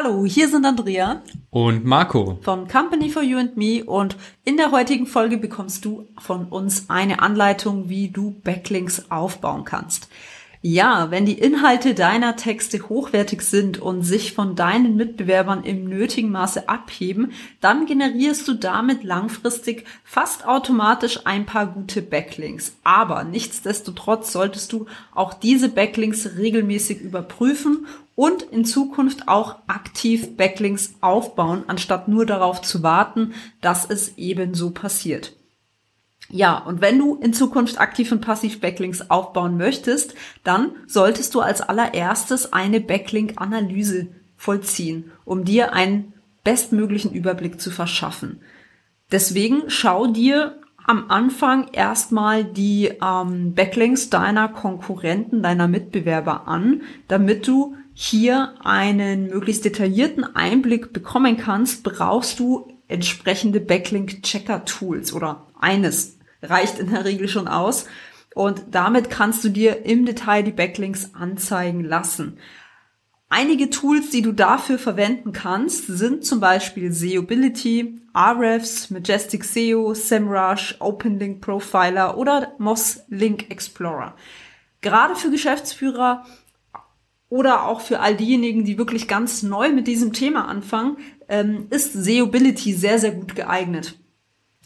Hallo, hier sind Andrea. Und Marco. Von Company for You and Me. Und in der heutigen Folge bekommst du von uns eine Anleitung, wie du Backlinks aufbauen kannst. Ja, wenn die Inhalte deiner Texte hochwertig sind und sich von deinen Mitbewerbern im nötigen Maße abheben, dann generierst du damit langfristig fast automatisch ein paar gute Backlinks. Aber nichtsdestotrotz solltest du auch diese Backlinks regelmäßig überprüfen und in Zukunft auch aktiv Backlinks aufbauen, anstatt nur darauf zu warten, dass es ebenso passiert. Ja, und wenn du in Zukunft aktiv und passiv Backlinks aufbauen möchtest, dann solltest du als allererstes eine Backlink-Analyse vollziehen, um dir einen bestmöglichen Überblick zu verschaffen. Deswegen schau dir am Anfang erstmal die ähm, Backlinks deiner Konkurrenten, deiner Mitbewerber an, damit du hier einen möglichst detaillierten Einblick bekommen kannst, brauchst du entsprechende Backlink-Checker-Tools oder eines reicht in der Regel schon aus. Und damit kannst du dir im Detail die Backlinks anzeigen lassen. Einige Tools, die du dafür verwenden kannst, sind zum Beispiel SEObility, Ahrefs, Majestic SEO, SEMrush, OpenLink Profiler oder Moz Link Explorer. Gerade für Geschäftsführer oder auch für all diejenigen, die wirklich ganz neu mit diesem Thema anfangen, ähm, ist SEObility sehr, sehr gut geeignet.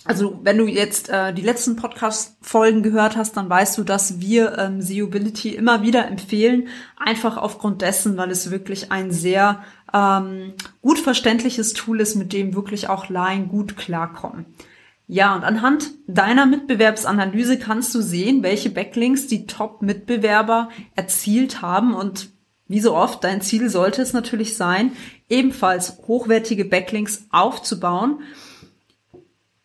Also wenn du jetzt äh, die letzten Podcast-Folgen gehört hast, dann weißt du, dass wir ähm, SEObility immer wieder empfehlen, einfach aufgrund dessen, weil es wirklich ein sehr ähm, gut verständliches Tool ist, mit dem wirklich auch Laien gut klarkommen. Ja, und anhand deiner Mitbewerbsanalyse kannst du sehen, welche Backlinks die Top-Mitbewerber erzielt haben. Und wie so oft, dein Ziel sollte es natürlich sein, ebenfalls hochwertige Backlinks aufzubauen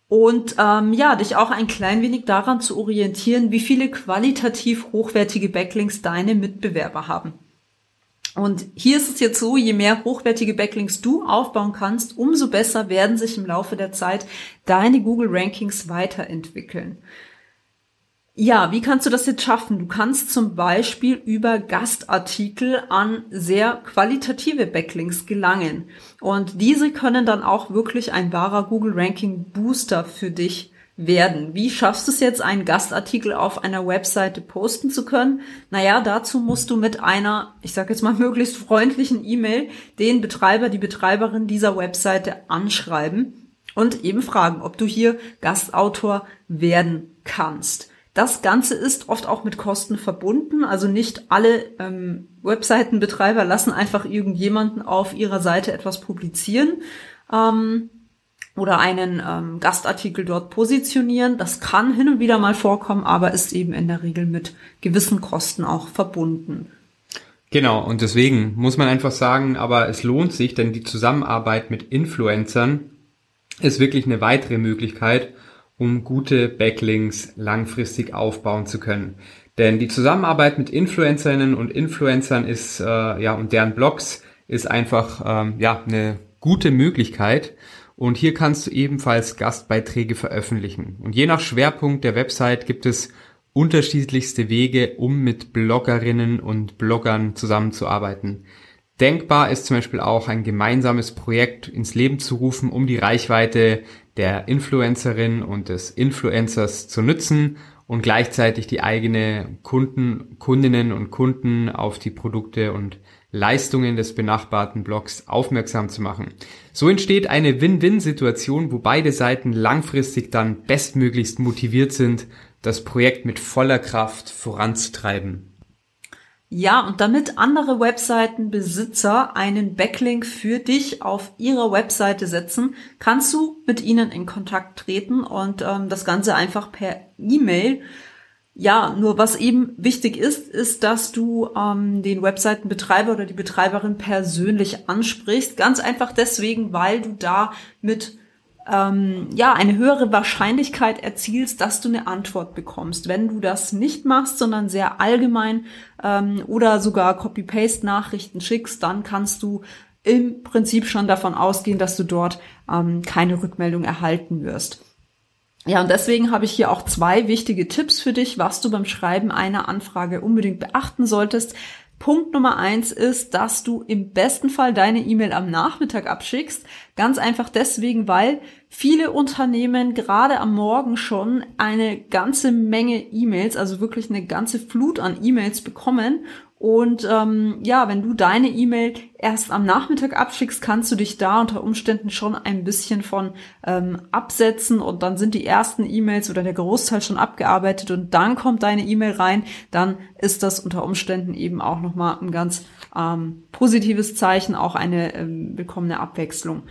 und ähm, ja, dich auch ein klein wenig daran zu orientieren, wie viele qualitativ hochwertige Backlinks deine Mitbewerber haben. Und hier ist es jetzt so, je mehr hochwertige Backlinks du aufbauen kannst, umso besser werden sich im Laufe der Zeit deine Google Rankings weiterentwickeln. Ja, wie kannst du das jetzt schaffen? Du kannst zum Beispiel über Gastartikel an sehr qualitative Backlinks gelangen. Und diese können dann auch wirklich ein wahrer Google Ranking Booster für dich werden. Wie schaffst du es jetzt, einen Gastartikel auf einer Webseite posten zu können? Naja, dazu musst du mit einer, ich sage jetzt mal möglichst freundlichen E-Mail den Betreiber, die Betreiberin dieser Webseite anschreiben und eben fragen, ob du hier Gastautor werden kannst. Das Ganze ist oft auch mit Kosten verbunden. Also nicht alle ähm, Webseitenbetreiber lassen einfach irgendjemanden auf ihrer Seite etwas publizieren ähm, oder einen ähm, Gastartikel dort positionieren. Das kann hin und wieder mal vorkommen, aber ist eben in der Regel mit gewissen Kosten auch verbunden. Genau, und deswegen muss man einfach sagen, aber es lohnt sich, denn die Zusammenarbeit mit Influencern ist wirklich eine weitere Möglichkeit, um gute Backlinks langfristig aufbauen zu können. Denn die Zusammenarbeit mit Influencerinnen und Influencern ist äh, ja und deren Blogs ist einfach ähm, ja eine gute Möglichkeit. Und hier kannst du ebenfalls Gastbeiträge veröffentlichen. Und je nach Schwerpunkt der Website gibt es unterschiedlichste Wege, um mit Bloggerinnen und Bloggern zusammenzuarbeiten. Denkbar ist zum Beispiel auch ein gemeinsames Projekt ins Leben zu rufen, um die Reichweite der Influencerin und des Influencers zu nutzen und gleichzeitig die eigene Kunden, Kundinnen und Kunden auf die Produkte und Leistungen des benachbarten Blogs aufmerksam zu machen. So entsteht eine Win-Win-Situation, wo beide Seiten langfristig dann bestmöglichst motiviert sind, das Projekt mit voller Kraft voranzutreiben. Ja, und damit andere Webseitenbesitzer einen Backlink für dich auf ihrer Webseite setzen, kannst du mit ihnen in Kontakt treten und ähm, das Ganze einfach per E-Mail Ja, nur was eben wichtig ist, ist, dass du ähm, den Webseitenbetreiber oder die Betreiberin persönlich ansprichst. Ganz einfach deswegen, weil du da mit ähm, ja eine höhere Wahrscheinlichkeit erzielst, dass du eine Antwort bekommst. Wenn du das nicht machst, sondern sehr allgemein ähm, oder sogar Copy-Paste-Nachrichten schickst, dann kannst du im Prinzip schon davon ausgehen, dass du dort ähm, keine Rückmeldung erhalten wirst. Ja, und deswegen habe ich hier auch zwei wichtige Tipps für dich, was du beim Schreiben einer Anfrage unbedingt beachten solltest. Punkt Nummer eins ist, dass du im besten Fall deine E-Mail am Nachmittag abschickst. Ganz einfach deswegen, weil viele Unternehmen gerade am Morgen schon eine ganze Menge E-Mails, also wirklich eine ganze Flut an E-Mails bekommen. Und ähm, ja, wenn du deine E-Mail erst am Nachmittag abschickst, kannst du dich da unter Umständen schon ein bisschen von ähm, absetzen. Und dann sind die ersten E-Mails oder der Großteil schon abgearbeitet. Und dann kommt deine E-Mail rein, dann ist das unter Umständen eben auch nochmal ein ganz ähm, positives Zeichen, auch eine ähm, willkommene Abwechslung.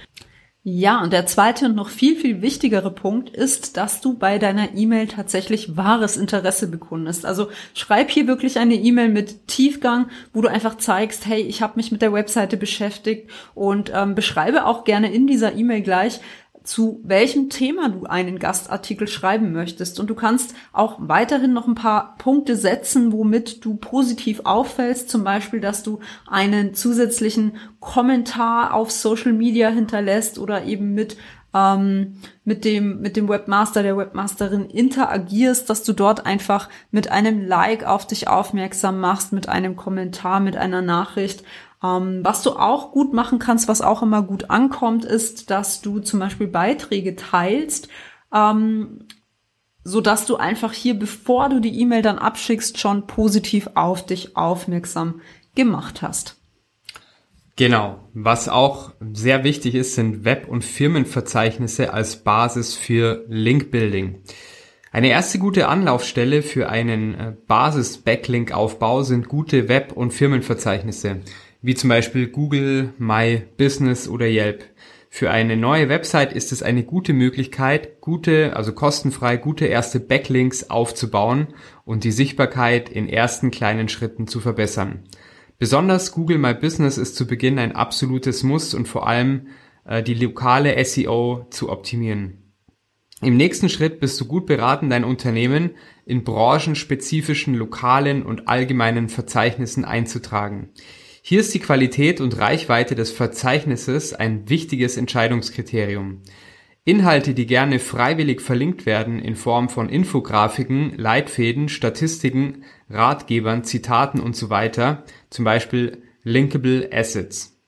Ja, und der zweite und noch viel, viel wichtigere Punkt ist, dass du bei deiner E-Mail tatsächlich wahres Interesse bekundest. Also schreib hier wirklich eine E-Mail mit Tiefgang, wo du einfach zeigst, hey, ich habe mich mit der Webseite beschäftigt und ähm, beschreibe auch gerne in dieser E-Mail gleich, zu welchem Thema du einen Gastartikel schreiben möchtest. Und du kannst auch weiterhin noch ein paar Punkte setzen, womit du positiv auffällst. Zum Beispiel, dass du einen zusätzlichen Kommentar auf Social Media hinterlässt oder eben mit ähm, mit dem mit dem Webmaster der Webmasterin interagierst, dass du dort einfach mit einem Like auf dich aufmerksam machst, mit einem Kommentar, mit einer Nachricht ähm, was du auch gut machen kannst, was auch immer gut ankommt, ist, dass du zum Beispiel Beiträge teilst, ähm, so dass du einfach hier, bevor du die E-Mail dann abschickst, schon positiv auf dich aufmerksam gemacht hast. Genau. Was auch sehr wichtig ist, sind Web- und Firmenverzeichnisse als Basis für Link-Building. Eine erste gute Anlaufstelle für einen äh, Basis-Backlink-Aufbau sind gute Web- und Firmenverzeichnisse wie zum Beispiel Google, My Business oder Yelp. Für eine neue Website ist es eine gute Möglichkeit, gute, also kostenfrei gute erste Backlinks aufzubauen und die Sichtbarkeit in ersten kleinen Schritten zu verbessern. Besonders Google My Business ist zu Beginn ein absolutes Muss und vor allem äh, die lokale SEO zu optimieren. Im nächsten Schritt bist du gut beraten, dein Unternehmen in branchenspezifischen lokalen und allgemeinen Verzeichnissen einzutragen. Hier ist die Qualität und Reichweite des Verzeichnisses ein wichtiges Entscheidungskriterium. Inhalte, die gerne freiwillig verlinkt werden in Form von Infografiken, Leitfäden, Statistiken, Ratgebern, Zitaten und so weiter, zum Beispiel Linkable Assets.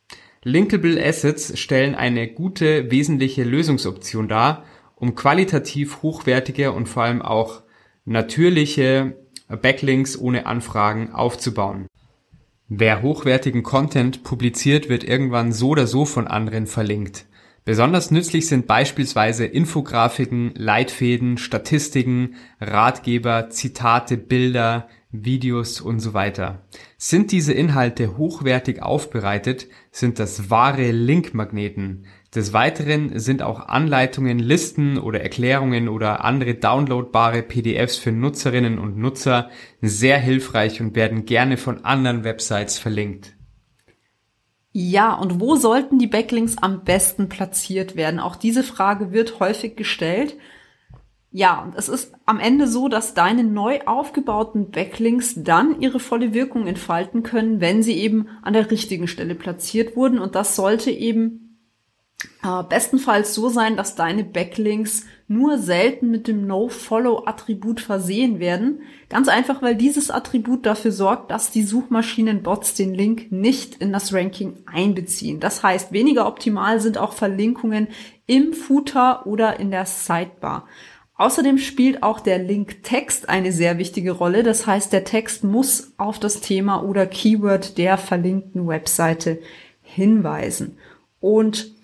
Linkable Assets stellen eine gute wesentliche Lösungsoption dar, um qualitativ hochwertige und vor allem auch natürliche Backlinks ohne Anfragen aufzubauen. Wer hochwertigen Content publiziert, wird irgendwann so oder so von anderen verlinkt. Besonders nützlich sind beispielsweise Infografiken, Leitfäden, Statistiken, Ratgeber, Zitate, Bilder, Videos und so weiter. Sind diese Inhalte hochwertig aufbereitet, sind das wahre Linkmagneten. Des Weiteren sind auch Anleitungen, Listen oder Erklärungen oder andere downloadbare PDFs für Nutzerinnen und Nutzer sehr hilfreich und werden gerne von anderen Websites verlinkt. Ja, und wo sollten die Backlinks am besten platziert werden? Auch diese Frage wird häufig gestellt. Ja, und es ist am Ende so, dass deine neu aufgebauten Backlinks dann ihre volle Wirkung entfalten können, wenn sie eben an der richtigen Stelle platziert wurden. Und das sollte eben äh, bestenfalls so sein, dass deine Backlinks nur selten mit dem No-Follow-Attribut versehen werden. Ganz einfach, weil dieses Attribut dafür sorgt, dass die Suchmaschinenbots den Link nicht in das Ranking einbeziehen. Das heißt, weniger optimal sind auch Verlinkungen im Footer oder in der Sidebar. Außerdem spielt auch der Link-Text eine sehr wichtige Rolle. Das heißt, der Text muss auf das Thema oder Keyword der verlinkten Webseite hinweisen. Und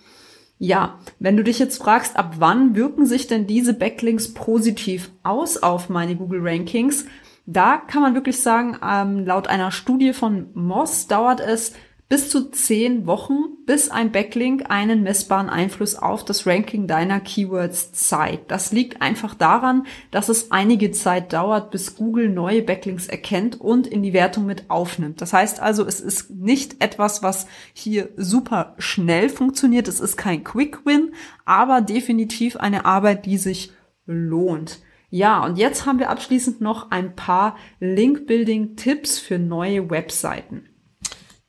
ja, wenn du dich jetzt fragst, ab wann wirken sich denn diese Backlinks positiv aus auf meine Google Rankings, da kann man wirklich sagen, ähm, laut einer Studie von Moss dauert es bis zu zehn Wochen, bis ein Backlink einen messbaren Einfluss auf das Ranking deiner Keywords zeigt. Das liegt einfach daran, dass es einige Zeit dauert, bis Google neue Backlinks erkennt und in die Wertung mit aufnimmt. Das heißt also, es ist nicht etwas, was hier super schnell funktioniert. Es ist kein Quick Win, aber definitiv eine Arbeit, die sich lohnt. Ja, und jetzt haben wir abschließend noch ein paar Link-Building-Tipps für neue Webseiten.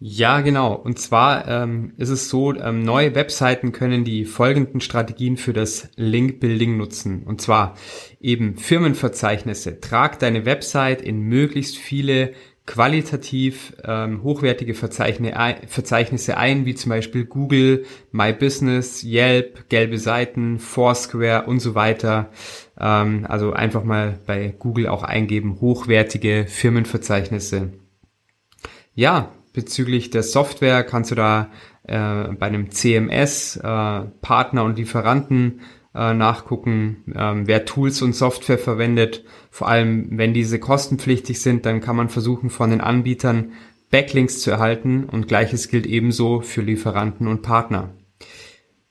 Ja, genau. Und zwar ähm, ist es so, ähm, neue Webseiten können die folgenden Strategien für das Link-Building nutzen. Und zwar eben Firmenverzeichnisse. Trag deine Website in möglichst viele qualitativ ähm, hochwertige Verzeichnisse ein, wie zum Beispiel Google, My Business, Yelp, gelbe Seiten, Foursquare und so weiter. Ähm, also einfach mal bei Google auch eingeben, hochwertige Firmenverzeichnisse. Ja, bezüglich der Software kannst du da äh, bei einem CMS äh, Partner und Lieferanten äh, nachgucken, ähm, wer Tools und Software verwendet. Vor allem, wenn diese kostenpflichtig sind, dann kann man versuchen, von den Anbietern Backlinks zu erhalten und gleiches gilt ebenso für Lieferanten und Partner.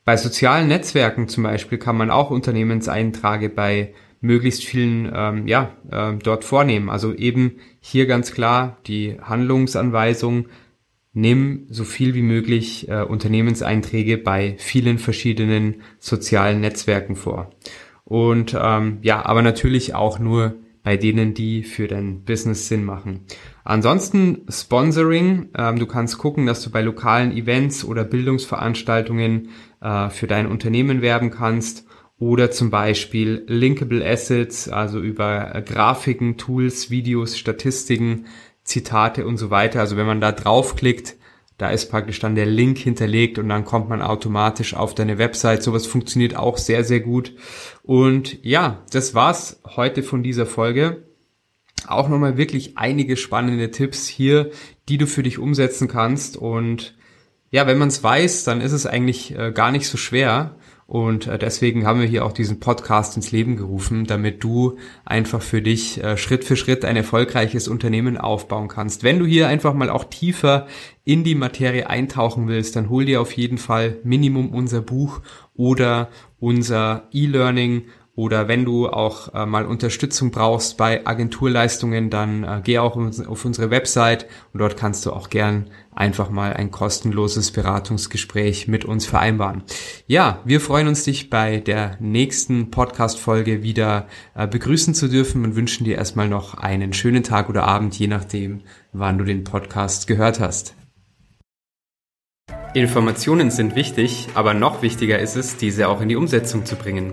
Bei sozialen Netzwerken zum Beispiel kann man auch Unternehmenseinträge bei möglichst vielen ähm, ja, äh, dort vornehmen. Also eben hier ganz klar die Handlungsanweisung, nimm so viel wie möglich äh, Unternehmenseinträge bei vielen verschiedenen sozialen Netzwerken vor. Und ähm, ja, aber natürlich auch nur bei denen, die für dein Business Sinn machen. Ansonsten Sponsoring. Ähm, du kannst gucken, dass du bei lokalen Events oder Bildungsveranstaltungen äh, für dein Unternehmen werben kannst oder zum Beispiel Linkable Assets, also über Grafiken, Tools, Videos, Statistiken, Zitate und so weiter. Also wenn man da draufklickt, da ist praktisch dann der Link hinterlegt und dann kommt man automatisch auf deine Website. Sowas funktioniert auch sehr, sehr gut. Und ja, das war's heute von dieser Folge. Auch nochmal wirklich einige spannende Tipps hier, die du für dich umsetzen kannst. Und ja, wenn man es weiß, dann ist es eigentlich äh, gar nicht so schwer. Und äh, deswegen haben wir hier auch diesen Podcast ins Leben gerufen, damit du einfach für dich äh, Schritt für Schritt ein erfolgreiches Unternehmen aufbauen kannst. Wenn du hier einfach mal auch tiefer in die Materie eintauchen willst, dann hol dir auf jeden Fall Minimum unser Buch oder unser E-Learning oder wenn du auch äh, mal Unterstützung brauchst bei Agenturleistungen, dann äh, geh auch auf unsere Website und dort kannst du auch gern einfach mal ein kostenloses Beratungsgespräch mit uns vereinbaren. Ja, wir freuen uns, dich bei der nächsten Podcast-Folge wieder äh, begrüßen zu dürfen und wünschen dir erstmal noch einen schönen Tag oder Abend, je nachdem, wann du den Podcast gehört hast. Informationen sind wichtig, aber noch wichtiger ist es, diese auch in die Umsetzung zu bringen.